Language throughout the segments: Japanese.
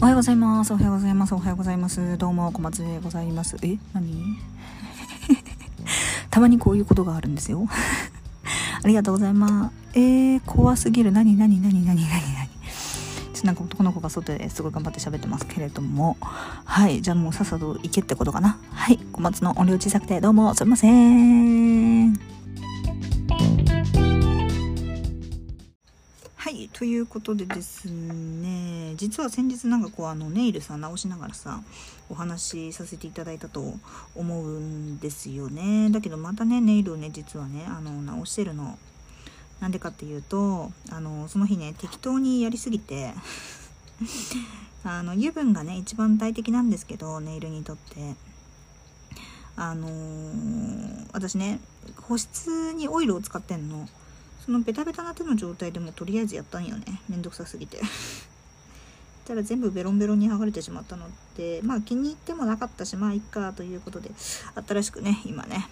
おはようございます。おはようございます。おはようございます。どうも小松でございます。え？何？たまにこういうことがあるんですよ。ありがとうございます。えー、怖すぎる。何？何？何？何？何？何？ちょなんか男の子が外ですごい頑張って喋ってますけれども。はい。じゃあもうさっさと行けってことかな。はい。小松の音量小さくてどうもすいません。ということでですね実は先日なんかこうあのネイルさ直しながらさお話しさせていただいたと思うんですよね。だけどまたねネイルをね実はねあの直してるの。なんでかっていうとあのその日ね適当にやりすぎて あの油分がね一番大敵なんですけどネイルにとって。あのー、私ね保湿にオイルを使ってんの。そのベタベタな手の状態でもとりあえずやったんよね。めんどくさすぎて。たら全部ベロンベロンに剥がれてしまったのでまあ気に入ってもなかったしまあいっかということで新しくね今ね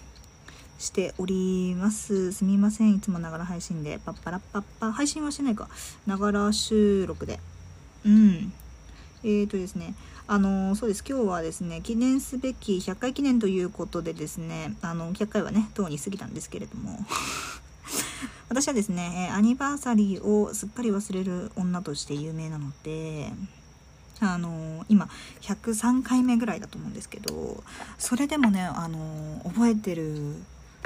しております。すみません。いつもながら配信でパッパラッパッパ。配信はしてないか。ながら収録で。うん。えーとですねあのそうです。今日はですね記念すべき100回記念ということでですねあの100回はねとうに過ぎたんですけれども。私はですね、アニバーサリーをすっかり忘れる女として有名なので、あの今103回目ぐらいだと思うんですけどそれでもね、あの覚えてる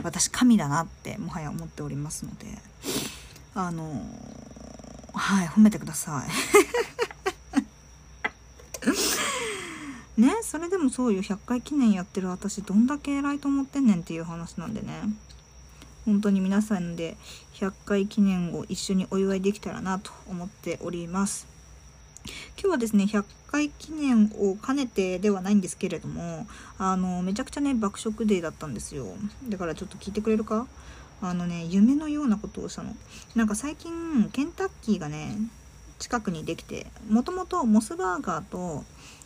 私神だなってもはや思っておりますのであのはい褒めてください。ねそれでもそうよ100回記念やってる私どんだけ偉いと思ってんねんっていう話なんでね。本当に皆さんで100回記念を一緒にお祝いできたらなと思っております。今日はですね100回記念を兼ねてではないんですけれどもあのめちゃくちゃね爆食デーだったんですよ。だからちょっと聞いてくれるか？あのね夢のようなことをしたの。なんか最近ケンタッキーがね近くにできてもともとモスバーガーと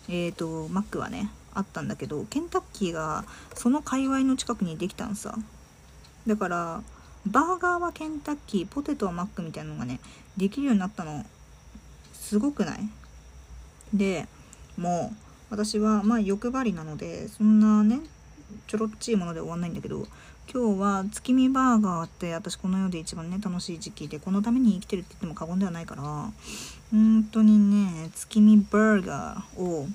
えっ、ー、とマックはねあったんだけどケンタッキーがその界隈の近くにできたんさ。だからバーガーはケンタッキーポテトはマックみたいなのがねできるようになったのすごくない？でもう私はまあ欲張りなのでそんなねちょろっちいもので終わんないんだけど今日は月見バーガーって私この世で一番ね楽しい時期でこのために生きてるって言っても過言ではないから本当にね月見バーガーを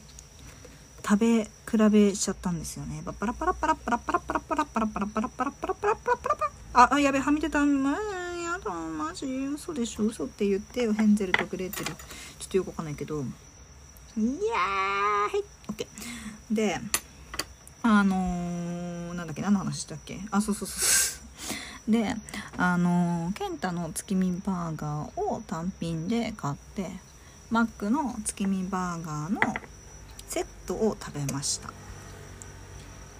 食べ比べしちゃったんですよね。パラパラパラパラパラパラパラパラパラパラパラパラパラパラパラパラあ、やべ、はみ出た。まあ、やだ、マジ、嘘でしょ、嘘って言ってよ、ヘンゼルとグレーテル。ちょっとよくわかんないけど。いやー、はい、オッケー。で、あのー、なんだっけ、何の話したっけあ、そうそうそう。で、あのー、ケンタの月見バーガーを単品で買って、マックの月見バーガーのセットを食べました。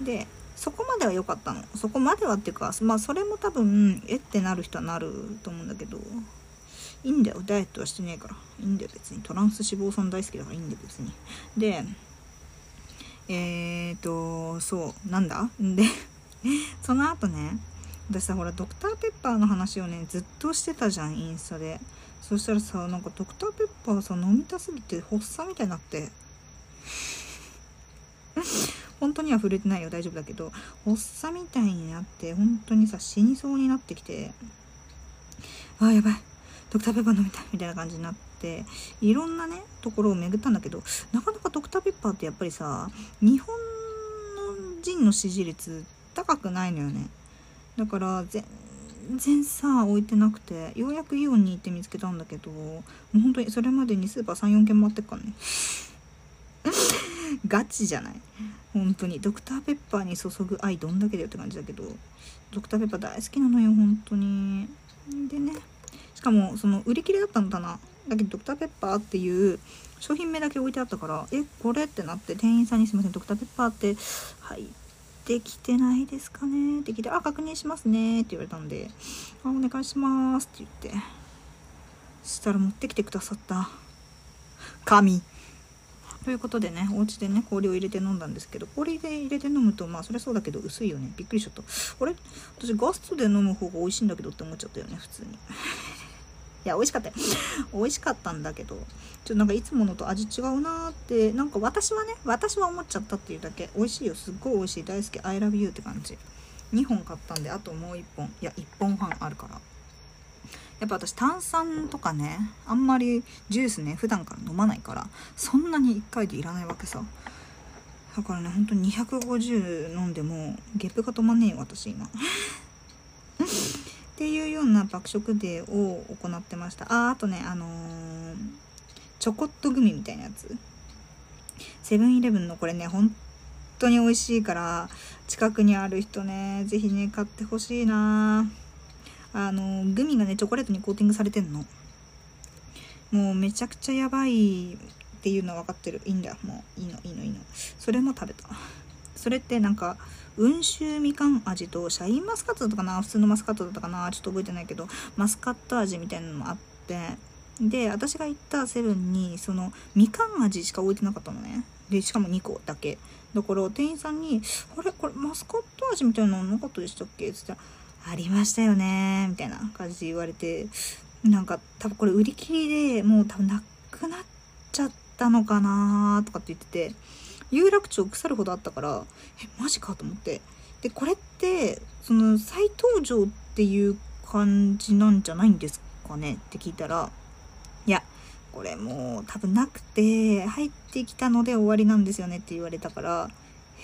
でそこまでは良かったの。そこまではっていうかまあそれも多分えってなる人はなると思うんだけどいいんだよダイエットはしてねえから。いいんだよ別にトランス脂肪酸大好きだからいいんだよ別に。でえーとそうなんだ？でその後ね私さほらドクターペッパーの話をねずっとしてたじゃんインスタで。そしたらさなんかドクターペッパーさ飲みたすぎて発作みたいになって本当には触れてないよ大丈夫だけど発作みたいになって本当にさ死にそうになってきてああやばいドクターペッパー飲みたいみたいな感じになっていろんなねところを巡ったんだけどなかなかドクターペッパーってやっぱりさ日本人の支持率高くないのよね。だから全然さ置いてなくてようやくイオンに行って見つけたんだけどもう本当にそれまでにスーパー34軒回ってっからね。ガチじゃない？本当に。ドクターペッパーに注ぐ愛どんだけだよって感じだけど。ドクターペッパー大好きなのよ本当に。でねしかもその売り切れだったんだな。だけどドクターペッパーっていう商品名だけ置いてあったからえこれってなって店員さんにすいませんドクターペッパーって入ってきてないですかね？って聞いてあ確認しますね。って言われたんであお願いします。って言って。したら持ってきてくださった。紙ということでねお家でね氷を入れて飲んだんですけど氷で入れて飲むとまあそれそうだけど薄いよね。びっくりしちゃった。あれ？私ガストで飲む方が美味しいんだけどって思っちゃったよね普通に。いや美味しかったよ。美味しかったんだけどちょっとなんかいつものと味違うなーってなんか私はね私は思っちゃったっていうだけ。美味しいよ。すっごい美味しい。大好き。I love you って感じ。2本買ったんであともう1本。いや1本半あるから。やっぱ私炭酸とかねあんまりジュースね普段から飲まないからそんなに1回でいらないわけさ。だからねほんと250飲んでもゲップが止まんねえよ私今。っていうような爆食デーを行ってました。ああとねあのー、チョコットグミみたいなやつ。セブンイレブンのこれね本当に美味しいから近くにある人ね是非ね買ってほしいな。あのグミがねチョコレートにコーティングされてんの。もうめちゃくちゃやばいっていうのは分かってる。いいんだよ。もういいのいいのいいの。それも食べた。それってなんか温州みかん味とシャインマスカットだったかな？普通のマスカットだったかな？ちょっと覚えてないけどマスカット味みたいなのもあって。で私が行ったセブンにそのみかん味しか置いてなかったのね。でしかも2個だけ。だから店員さんに「あれ？これマスカット味みたいなのなかったでしたっけ?」っつったら「ありましたよね」みたいな感じで言われてなんか多分これ売り切りでもう多分なくなっちゃったのかなとかって言ってて有楽町腐るほどあったからえマジかと思って。でこれってその再登場っていう感じなんじゃないんですかねって聞いたらいやこれもう多分なくて入ってきたので終わりなんですよねって言われたから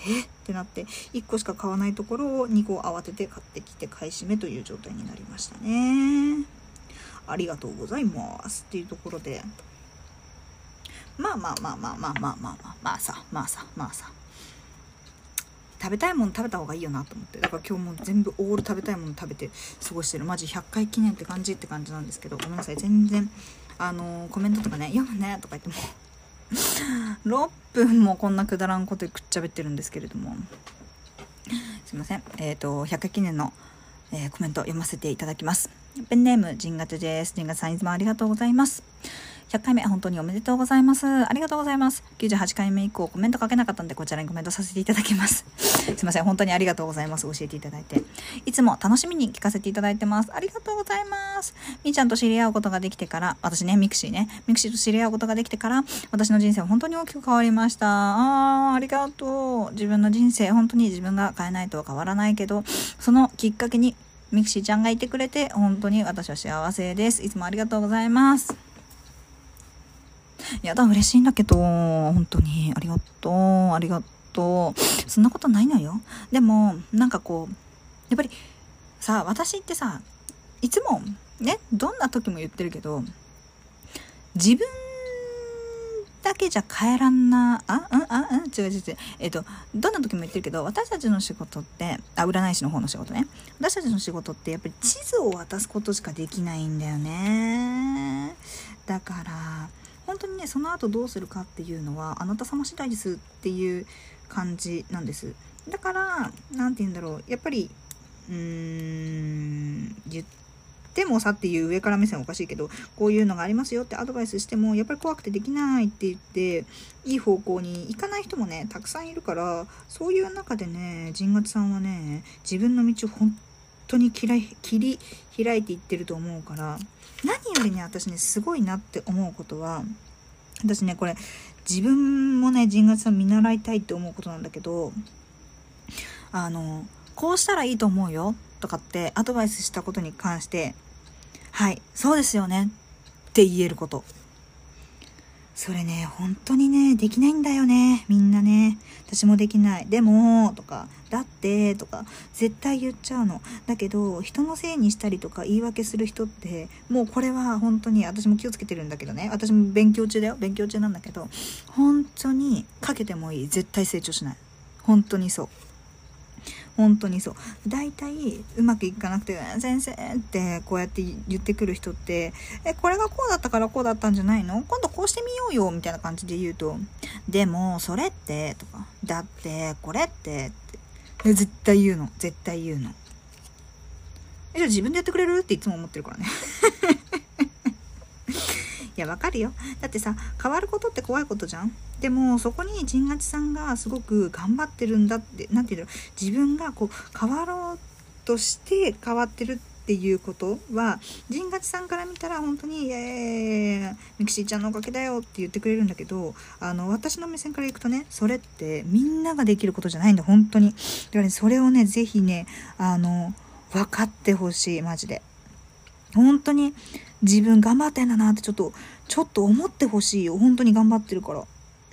え？ってなって1個しか買わないところを2個慌てて買ってきて買い占めという状態になりましたね。ありがとうございますっていうところで。まあまあまあまあまあまあまあまあまあさまあさまあさ。食べたいもの食べた方がいいよなと思って。だから今日も全部オール食べたいもの食べて過ごしてる。マジ100回記念って感じって感じなんですけど。ごめんなさい。全然あのー、コメントとかね読むねとか言っても6分もこんなくだらんことでくっちゃべってるんですけれどもすいませんえっ、ー、と100回記念の、えー、コメント読ませていただきますペンネームジンガチですジンガチさんいつもありがとうございます100回目、本当におめでとうございます。ありがとうございます。98回目以降、コメント書けなかったんで、こちらにコメントさせていただきます。すいません、本当にありがとうございます。教えていただいて。いつも楽しみに聞かせていただいてます。ありがとうございます。みーちゃんと知り合うことができてから、私ね、ミクシーね、ミクシーと知り合うことができてから、私の人生は本当に大きく変わりました。あー、ありがとう。自分の人生、本当に自分が変えないと変わらないけど、そのきっかけに、ミクシーちゃんがいてくれて、本当に私は幸せです。いつもありがとうございます。やだ、嬉しいんだけど、本当に、ありがとう、ありがとうと。そんなことないのよ。でも、なんかこう、やっぱり、さ、私ってさ、いつも、ね、どんな時も言ってるけど、自分だけじゃ変えらんな、あ、うん、あ、うん、違う違う違う。えっ、と、どんな時も言ってるけど、私たちの仕事って、あ、占い師の方の仕事ね。私たちの仕事ってやっぱり地図を渡すことしかできないんだよね。だから、本当にねその後どうするかっていうのはあなた様次第ですっていう感じなんです。だから何て言うんだろう。やっぱりうーん言ってもさっていう上から目線おかしいけどこういうのがありますよってアドバイスしてもやっぱり怖くてできないって言っていい方向に行かない人もねたくさんいるからそういう中でね神月さんはね自分の道を本当に切り開いていってると思うから何よりね私ねすごいなって思うことは私ねこれ自分もね神月さん見習いたいって思うことなんだけどあのこうしたらいいと思うよとかってアドバイスしたことに関してはいそうですよねって言えること。それね、本当にね、できないんだよね。みんなね。私もできない。でも、とか、だって、とか、絶対言っちゃうの。だけど、人のせいにしたりとか言い訳する人って、もうこれは本当に、私も気をつけてるんだけどね。私も勉強中だよ。勉強中なんだけど、本当にかけてもいい。絶対成長しない。本当にそう。本当にそう。大体うまくいかなくて「先生」ってこうやって言ってくる人って「えこれがこうだったからこうだったんじゃないの？今度こうしてみようよ」みたいな感じで言うと「でもそれって」とか「だってこれって」って絶対言うの。絶対言うの。えじゃあ自分でやってくれる？っていつも思ってるからね。いや、わかるよ。だってさ、変わることって怖いことじゃん？でも、そこに陣八さんがすごく頑張ってるんだって、何て言うんだろう、自分がこう、変わろうとして変わってるっていうことは陣勝さんから見たら本当に「えー、ミクシーちゃんのおかげだよ」って言ってくれるんだけどあの私の目線からいくとねそれってみんなができることじゃないんだ。本当に。だからねそれをね是非ねあの分かってほしいマジで。本当に自分頑張ってんだなってちょっとちょっと思ってほしいよ。本当に頑張ってるから。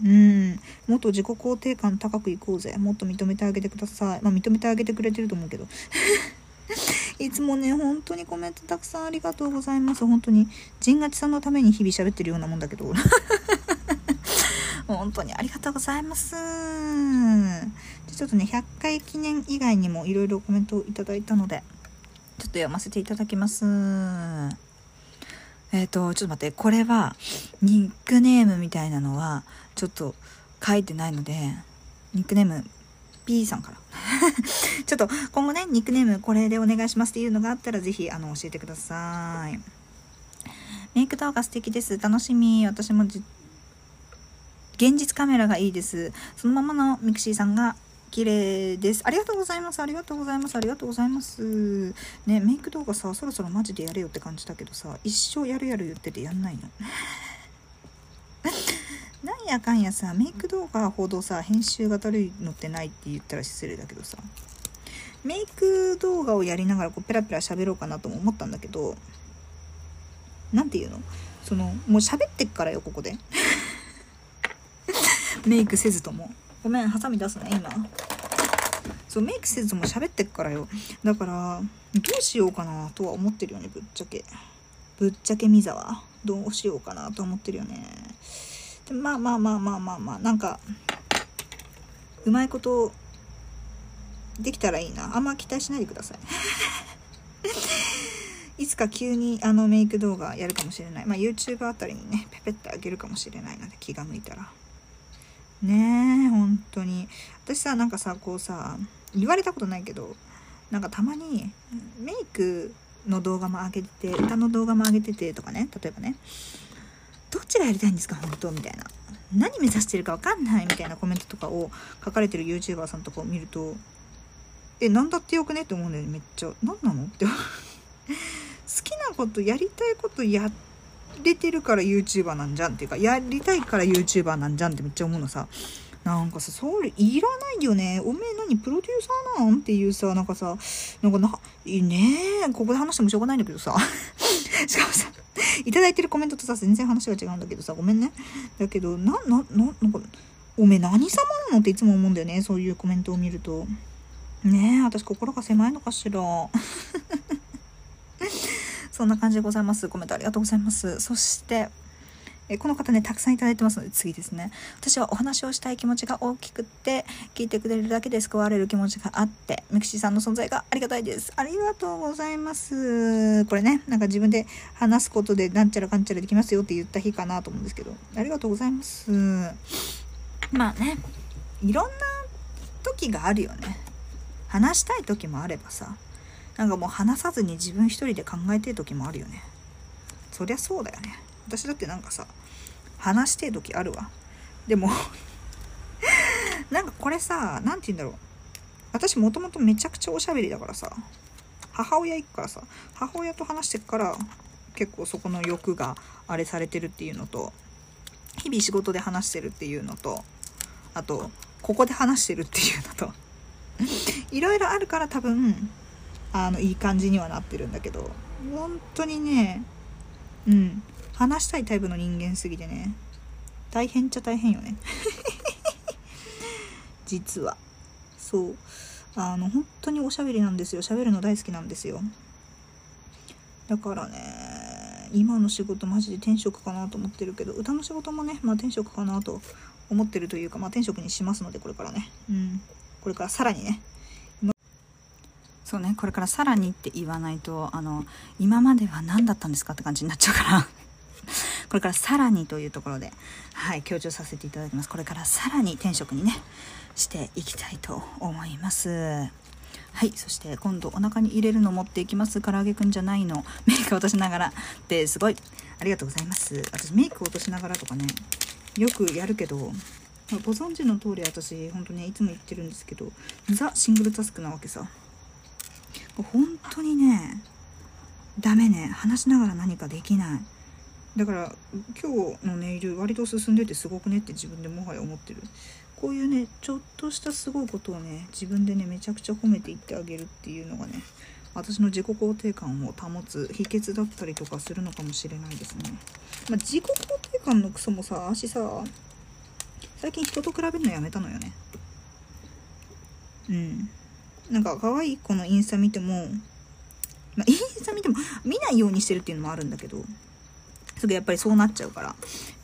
うん。もっと自己肯定感高くいこうぜ。もっと認めてあげてください。まあ認めてあげてくれてると思うけど。いつもね本当にコメントたくさんありがとうございます。本当に陣勝さんのために日々喋ってるようなもんだけど。本当にありがとうございます。ちょっとね100回記念以外にもいろいろコメントをいただいたので。ちょっと読ませていただきますえっ、ー、と、ちょっと待って、これは、ニックネームみたいなのは、ちょっと書いてないので、ニックネーム、P さんから。ちょっと、今後ね、ニックネームこれでお願いしますっていうのがあったら、ぜひ、あの、教えてください。メイク動画素敵です。楽しみ。私も現実カメラがいいです。そのままのミクシーさんが綺麗です。ありがとうございます。ありがとうございます。ありがとうございます。ね、メイク動画さ、そろそろマジでやれよって感じだけどさ、一生やるやる言っててやんないの。なんやかんやさ、メイク動画ほどさ、編集がだるいのってないって言ったら失礼だけどさ、メイク動画をやりながらこうペラペラ喋ろうかなとも思ったんだけど、何て言うの？その、もう喋ってっからよ、ここで。メイクせずとも。ごめんハサミ出すね今。そうメイクせずも喋ってっからよ。だからどうしようかなとは思ってるよねぶっちゃけ。ぶっちゃけミザは。どうしようかなと思ってるよね。でまあまあまあまあまあまあなんかうまいことできたらいいな。あんま期待しないでください。いつか急にあのメイク動画やるかもしれない。まあ YouTube あたりにね、ペペってあげるかもしれないので気が向いたら。ねえ本当に。私さなんかさこうさ言われたことないけどなんかたまにメイクの動画も上げてて歌の動画も上げててとかね例えばねどっちがやりたいんですか本当みたいな。何目指してるか分かんないみたいなコメントとかを書かれてる YouTuber さんとかを見るとえ何だってよくねって思うんだよねめっちゃ。何なのって。好きなことやりたいことやってれてるから YouTuber なんじゃんっていうか、やりたいから YouTuber なんじゃんってめっちゃ思うのさ。なんかさ、それいらないよね。おめえ何プロデューサーなん？っていうさ、なんかさ、なんかな、いいねここで話してもしょうがないんだけどさ。しかもさ、いただいてるコメントとさ、全然話が違うんだけどさ、ごめんね。だけど、な、な、な、なんか、おめえ何様なのっていつも思うんだよね。そういうコメントを見ると。ねえ、私心が狭いのかしら。そんな感じでございます。コメントありがとうございます。そして、えこの方ね、たくさんいただいてますので、次ですね。私はお話をしたい気持ちが大きくって、聞いてくれるだけで救われる気持ちがあって、ミクシーさんの存在がありがたいです。ありがとうございます。これね、なんか自分で話すことでなんちゃらかんちゃらできますよって言った日かなと思うんですけど、ありがとうございます。まあね、いろんな時があるよね。話したい時もあればさ、なんかもう話さずに自分一人で考えてる時もあるよね。そりゃそうだよね。私だってなんかさ話してる時あるわ。でも なんかこれさ何て言うんだろう。私もともとめちゃくちゃおしゃべりだからさ母親行くからさ母親と話してから結構そこの欲があれされてるっていうのと日々仕事で話してるっていうのとあとここで話してるっていうのと いろいろあるから多分あのいい感じにはなってるんだけど。本当にねうん。話したいタイプの人間すぎてね。大変っちゃ大変よね。実は。そう。あの本当におしゃべりなんですよ。しゃべるの大好きなんですよ。だからね今の仕事マジで転職かなと思ってるけど歌の仕事もねまあ転職かなと思ってるというかまあ転職にしますのでこれからね。うん。これからさらにね。そうねこれからさらにって言わないとあの今までは何だったんですかって感じになっちゃうから。これからさらにというところではい強調させていただきます。これからさらに転職にねしていきたいと思います。はいそして今度お腹に入れるの持っていきます。唐揚げくんじゃないの。メイク落としながらってすごい。ありがとうございます。私メイク落としながらとかねよくやるけどご存知の通り私本当ねいつも言ってるんですけどザ・シングルタスクなわけさ。本当にねダメね。話しながら何かできない。だから今日のネイル割と進んでてすごくねって自分でもはや思ってる。こういうねちょっとしたすごいことをね自分でねめちゃくちゃ褒めていってあげるっていうのがね私の自己肯定感を保つ秘訣だったりとかするのかもしれないですね、まあ、自己肯定感のクソもさ足さ最近人と比べるのやめたのよね。うん。なんか可愛い子のインスタ見ても、まあ、インスタ見ても見ないようにしてるっていうのもあるんだけどすぐやっぱりそうなっちゃうから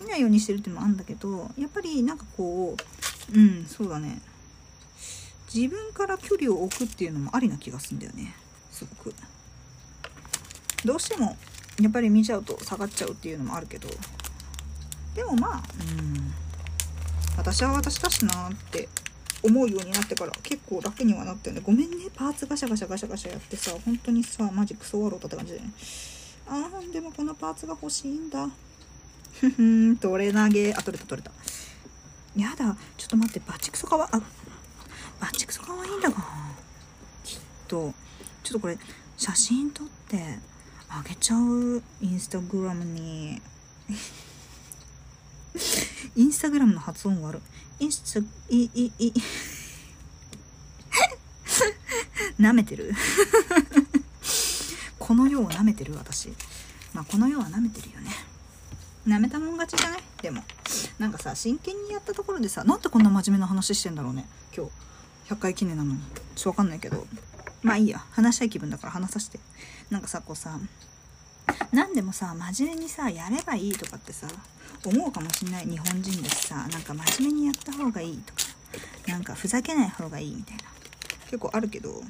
見ないようにしてるっていうのもあるんだけどやっぱりなんかこううんそうだね。自分から距離を置くっていうのもありな気がするんだよね。すごく。どうしてもやっぱり見ちゃうと下がっちゃうっていうのもあるけど。でもまあうん。私は私だしなって思うようになってから結構楽にはなったよね。ごめんね。パーツガシャガシャガシャガシャやってさ本当にさマジクソワローだって感じでねあーでもこのパーツが欲しいんだ。ふふん取れ投げ。あ取れた取れた。やだ。ちょっと待って。バチクソかわあバチクソかわいいんだが。きっと。ちょっとこれ写真撮ってあげちゃう。インスタグラムに。インスタグラムの発音悪い。インスタいいい 舐めてる。この世を舐めてる私。まあこの世は舐めてるよね。舐めたもん勝ちじゃないでもなんかさ真剣にやったところでさなんでこんな真面目な話してんだろうね。今日100回記念なのに。ちょっとわかんないけど。まあいいや。話したい気分だから話させて。なんかさこうさ何でもさ真面目にさやればいいとかってさ思うかもしんない。日本人だしさなんか真面目にやった方がいいとか。なんかふざけない方がいいみたいな。結構あるけど。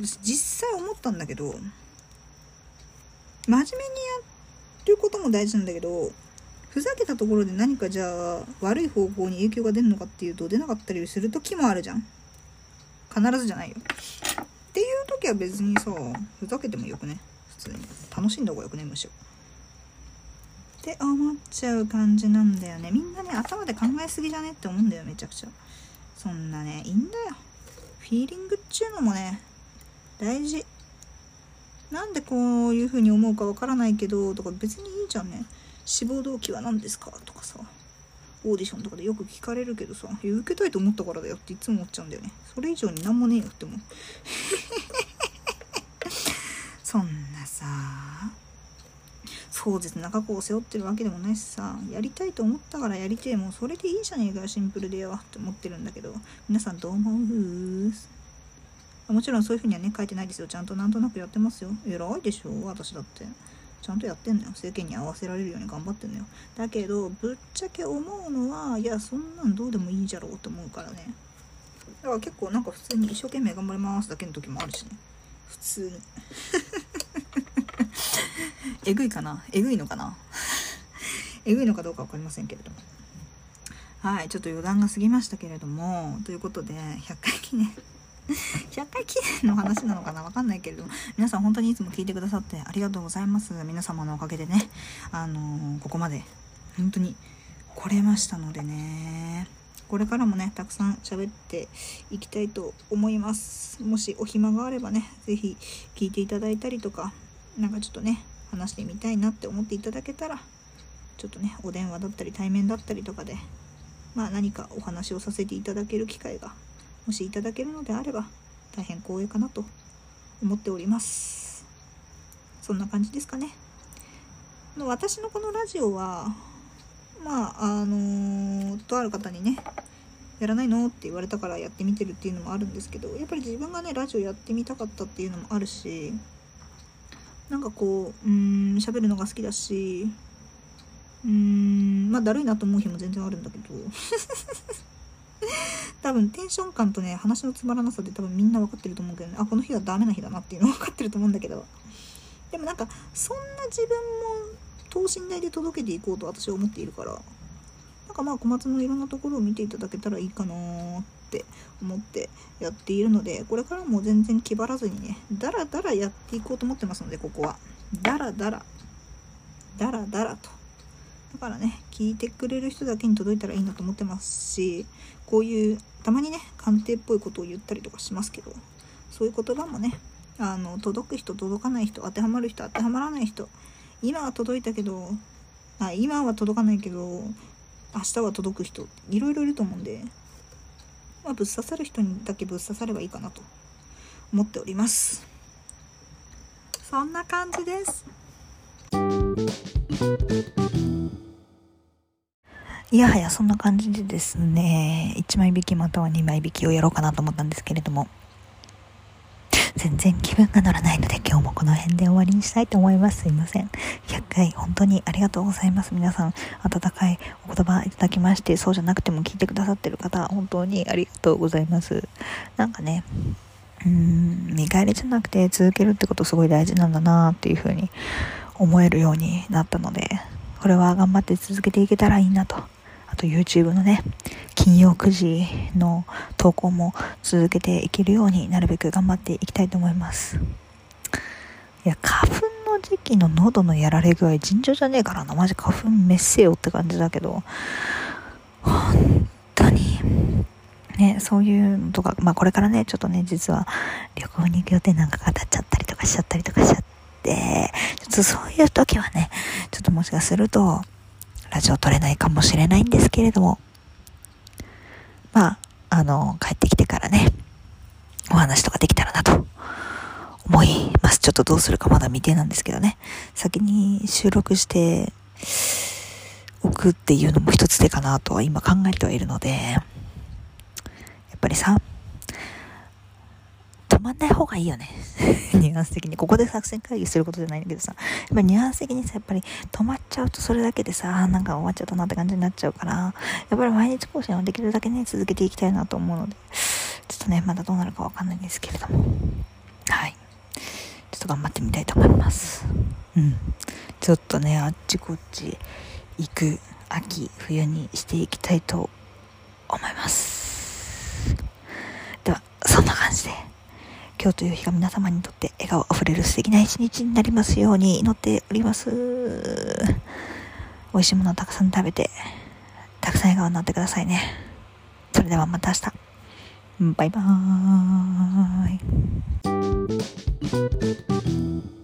私実際思ったんだけど真面目にやることも大事なんだけどふざけたところで何かじゃあ悪い方向に影響が出るのかっていうと出なかったりする時もあるじゃん。必ずじゃないよ。っていう時は別にさふざけてもよくね。通に。楽しんだ方がよくねむしろ。って思っちゃう感じなんだよね。みんなね頭で考えすぎじゃねって思うんだよめちゃくちゃ。そんなねいいんだよ。フィーリングっちゅうのもね大事。なんでこういう風に思うかわからないけどとか別にいいじゃんね。志望動機は何ですかとかさ。オーディションとかでよく聞かれるけどさ。受けたいと思ったからだよっていつも思っちゃうんだよね。それ以上になんもねえよって思う。そんなさ壮絶な過去を背負ってるわけでもないしさ。やりたいと思ったからやりてえもうそれでいいじゃねえかよ。シンプルでよ。って思ってるんだけど。皆さんどう思う？もちろんそういう風にはね書いてないですよ。ちゃんとなんとなくやってますよ。偉いでしょ？私だって。ちゃんとやってんのよ。世間に合わせられるように頑張ってんのよ。だけどぶっちゃけ思うのはいやそんなんどうでもいいじゃろうと思うからね。だから結構なんか普通に一生懸命頑張りますだけの時もあるしね。普通に。えぐいかな？えぐいのかな？えぐいのかどうか分かりませんけれども。はいちょっと余談が過ぎましたけれどもということで100回記念。100回記念の話なのかな？わかんないけれども皆さん本当にいつも聞いてくださってありがとうございます。皆様のおかげでね。あのー、ここまで本当に来れましたのでね。これからもねたくさん喋っていきたいと思います。もしお暇があればね是非聞いていただいたりとかなんかちょっとね話してみたいなって思っていただけたらちょっとねお電話だったり対面だったりとかでまあ何かお話をさせていただける機会がもしいただけるのであれば大変光栄かなと思っております。そんな感じですかね。私のこのラジオはまああのー、とある方にねやらないのって言われたからやってみてるっていうのもあるんですけどやっぱり自分がねラジオやってみたかったっていうのもあるしなんかこううん喋るのが好きだしうんまあだるいなと思う日も全然あるんだけど。多分テンション感とね話のつまらなさで多分みんな分かってると思うけどね。あこの日はダメな日だなっていうの分かってると思うんだけど。でもなんかそんな自分も等身大で届けていこうと私は思っているから。なんかまあ小松のいろんなところを見ていただけたらいいかなってって思ってやっているのでこれからも全然気張らずにねダラダラやっていこうと思ってますのでここは。ダラダラ。ダラダラと。だからね聞いてくれる人だけに届いたらいいなと思ってますしこういうたまにね鑑定っぽいことを言ったりとかしますけどそういう言葉もねあの届く人届かない人当てはまる人当てはまらない人今は届いたけどあ今は届かないけど明日は届く人いろいろいると思うんで、まあ、ぶっ刺さる人にだけぶっ刺さればいいかなと思っております。そんな感じです。いやはやそんな感じでですね1枚引きまたは2枚引きをやろうかなと思ったんですけれども。全然気分が乗らないので今日もこの辺で終わりにしたいと思います。すいません。100回本当にありがとうございます。皆さん、温かいお言葉いただきまして、そうじゃなくても聞いてくださってる方、本当にありがとうございます。なんかね、うーん、見返りじゃなくて続けるってことすごい大事なんだなっていうふうに思えるようになったので、これは頑張って続けていけたらいいなと。と YouTube のね、金曜9時の投稿も続けていけるようになるべく頑張っていきたいと思います。いや花粉の時期の喉のやられ具合尋常じゃねえからな。マジ花粉めっせよって感じだけど。本当に。ね、そういうのとか、まあこれからね、ちょっとね、実は旅行に行く予定なんかが立っちゃったりとかしちゃったりとかしちゃって、ちょっとそういう時はね、ちょっともしかすると、ラジオ撮れないかもしれないんですけれども、まあ、あの、帰ってきてからね、お話とかできたらなと思います。ちょっとどうするかまだ未定なんですけどね。先に収録しておくっていうのも一つ手かなとは今考えてはいるので、やっぱりさ、止まんない方がいいよね。ニュアンス的に。ここで作戦会議することじゃないんだけどさ、やっぱニュアンス的にさ、やっぱり止まっちゃうとそれだけでさ、なんか終わっちゃったなって感じになっちゃうから、やっぱり毎日更新をできるだけね、続けていきたいなと思うので、ちょっとね、まだどうなるかわかんないんですけれども、はい。ちょっと頑張ってみたいと思います。うん。ちょっとね、あっちこっち行く秋、冬にしていきたいと思います。では、そんな感じで。今日という日が皆様にとって笑顔あふれる素敵な一日になりますように祈っております。美味しいものをたくさん食べて、たくさん笑顔になってくださいね。それではまた明日。バイバーイ。